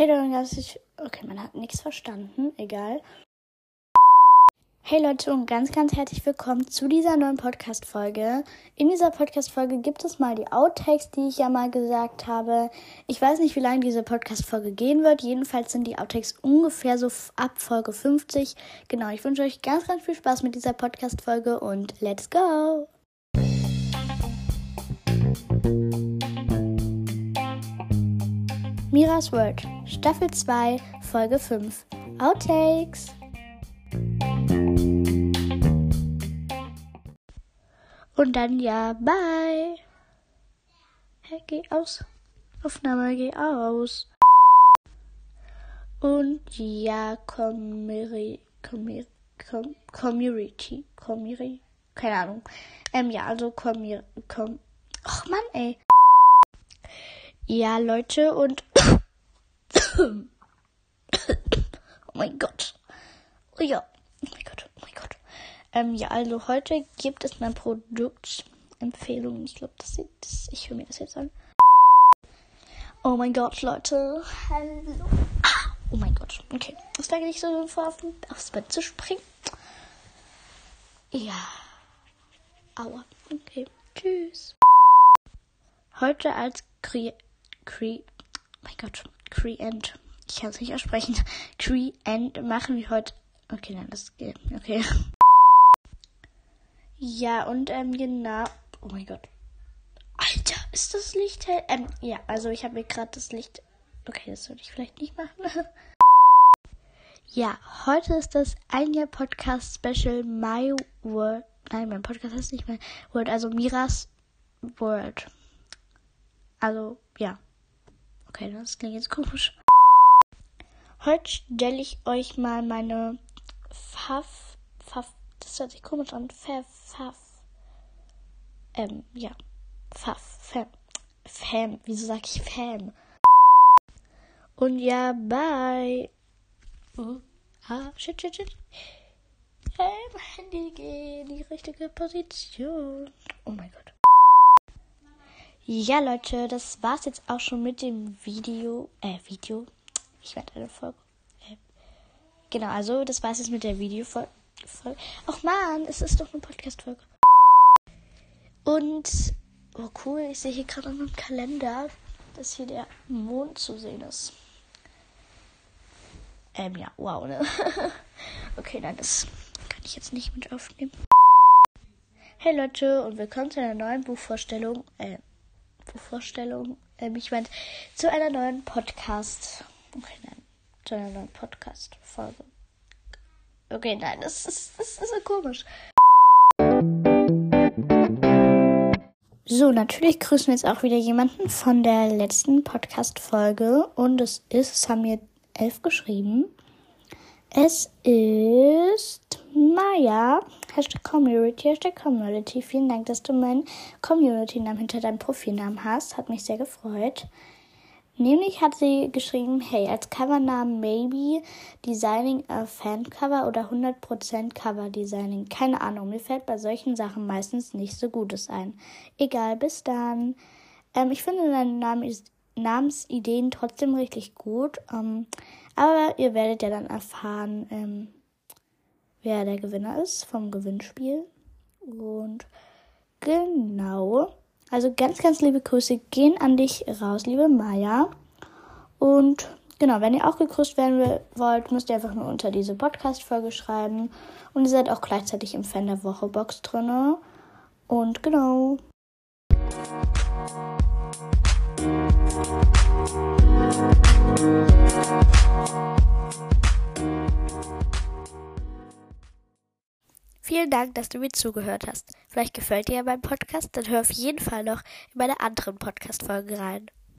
Hey Leute, herzlich. Okay, man hat nichts verstanden. Egal. Hey Leute und ganz, ganz herzlich willkommen zu dieser neuen Podcast-Folge. In dieser Podcast-Folge gibt es mal die Outtakes, die ich ja mal gesagt habe. Ich weiß nicht, wie lange diese Podcast-Folge gehen wird. Jedenfalls sind die Outtakes ungefähr so ab Folge 50. Genau, ich wünsche euch ganz, ganz viel Spaß mit dieser Podcast-Folge und let's go! Miras World, Staffel 2, Folge 5. Outtakes. Und dann ja, bye. Hey, geh aus. Aufnahme, geh aus. Und ja, Community, Community, Community, keine Ahnung. Ähm, ja, also Community, com, ach Mann, ey. Ja, Leute, und oh mein Gott. Oh ja. Oh mein Gott. Oh mein Gott. Ähm, ja, also heute gibt es eine Produktempfehlung. Ich glaube, das ist. Ich höre mir das jetzt an. Oh mein Gott, Leute. Hallo. Oh mein Gott. Okay. Es lag nicht so vor, aufs Bett zu springen. Ja. Aua. Okay. Tschüss. Heute als Kre... Kre... Oh mein Gott. Creend. Ich kann es nicht aussprechen. Creend machen wir heute. Okay, nein, das geht. Okay. Ja, und ähm, genau. Oh mein Gott. Alter, ist das Licht hell? Ähm, ja, also ich habe mir gerade das Licht. Okay, das sollte ich vielleicht nicht machen. ja, heute ist das ein Jahr Podcast Special My World. Nein, mein Podcast heißt nicht My World, also Miras World. Also, ja. Okay, das klingt jetzt komisch. Heute stelle ich euch mal meine Pfaff, Pfaff, das hört sich komisch an, Pfaff, ähm, ja, Pfaff, Fam, Fam, wieso sag ich Fam? Und ja, bye. Oh, ah, shit, shit, shit. Hey, mein Handy geht in die richtige Position. Oh mein Gott. Ja, Leute, das war's jetzt auch schon mit dem Video. Äh, Video. Ich werde eine Folge. Äh, genau, also das war's jetzt mit der Videofolge. Ach man, es ist doch eine Podcast-Folge. Und, oh cool, ich sehe hier gerade an meinem Kalender, dass hier der Mond zu sehen ist. Ähm, ja, wow, ne? okay, nein, das kann ich jetzt nicht mit aufnehmen. Hey Leute und willkommen zu einer neuen Buchvorstellung. Äh, Vorstellung. Ähm, ich meine, zu einer neuen Podcast. Okay, nein. Zu einer neuen Podcast-Folge. Okay, nein, das ist, das ist so komisch. So, natürlich grüßen wir jetzt auch wieder jemanden von der letzten Podcast-Folge. Und es ist, es haben mir elf geschrieben. Es ist Maya. Hashtag Community, Hashtag Community. Vielen Dank, dass du meinen Community-Namen hinter deinem Profilnamen hast. Hat mich sehr gefreut. Nämlich hat sie geschrieben, hey, als Covernamen maybe Designing a Fan-Cover oder 100% Cover-Designing. Keine Ahnung, mir fällt bei solchen Sachen meistens nicht so Gutes ein. Egal, bis dann. Ähm, ich finde dein Name ist Namensideen trotzdem richtig gut. Ähm, aber ihr werdet ja dann erfahren, ähm, wer der Gewinner ist vom Gewinnspiel. Und genau. Also ganz, ganz liebe Grüße gehen an dich raus, liebe Maya. Und genau, wenn ihr auch gegrüßt werden wollt, müsst ihr einfach nur unter diese Podcast-Folge schreiben. Und ihr seid auch gleichzeitig im Fan der Woche Box drinne. Und genau. Vielen Dank, dass du mir zugehört hast. Vielleicht gefällt dir ja mein Podcast, dann hör auf jeden Fall noch in meine anderen Podcast-Folgen rein.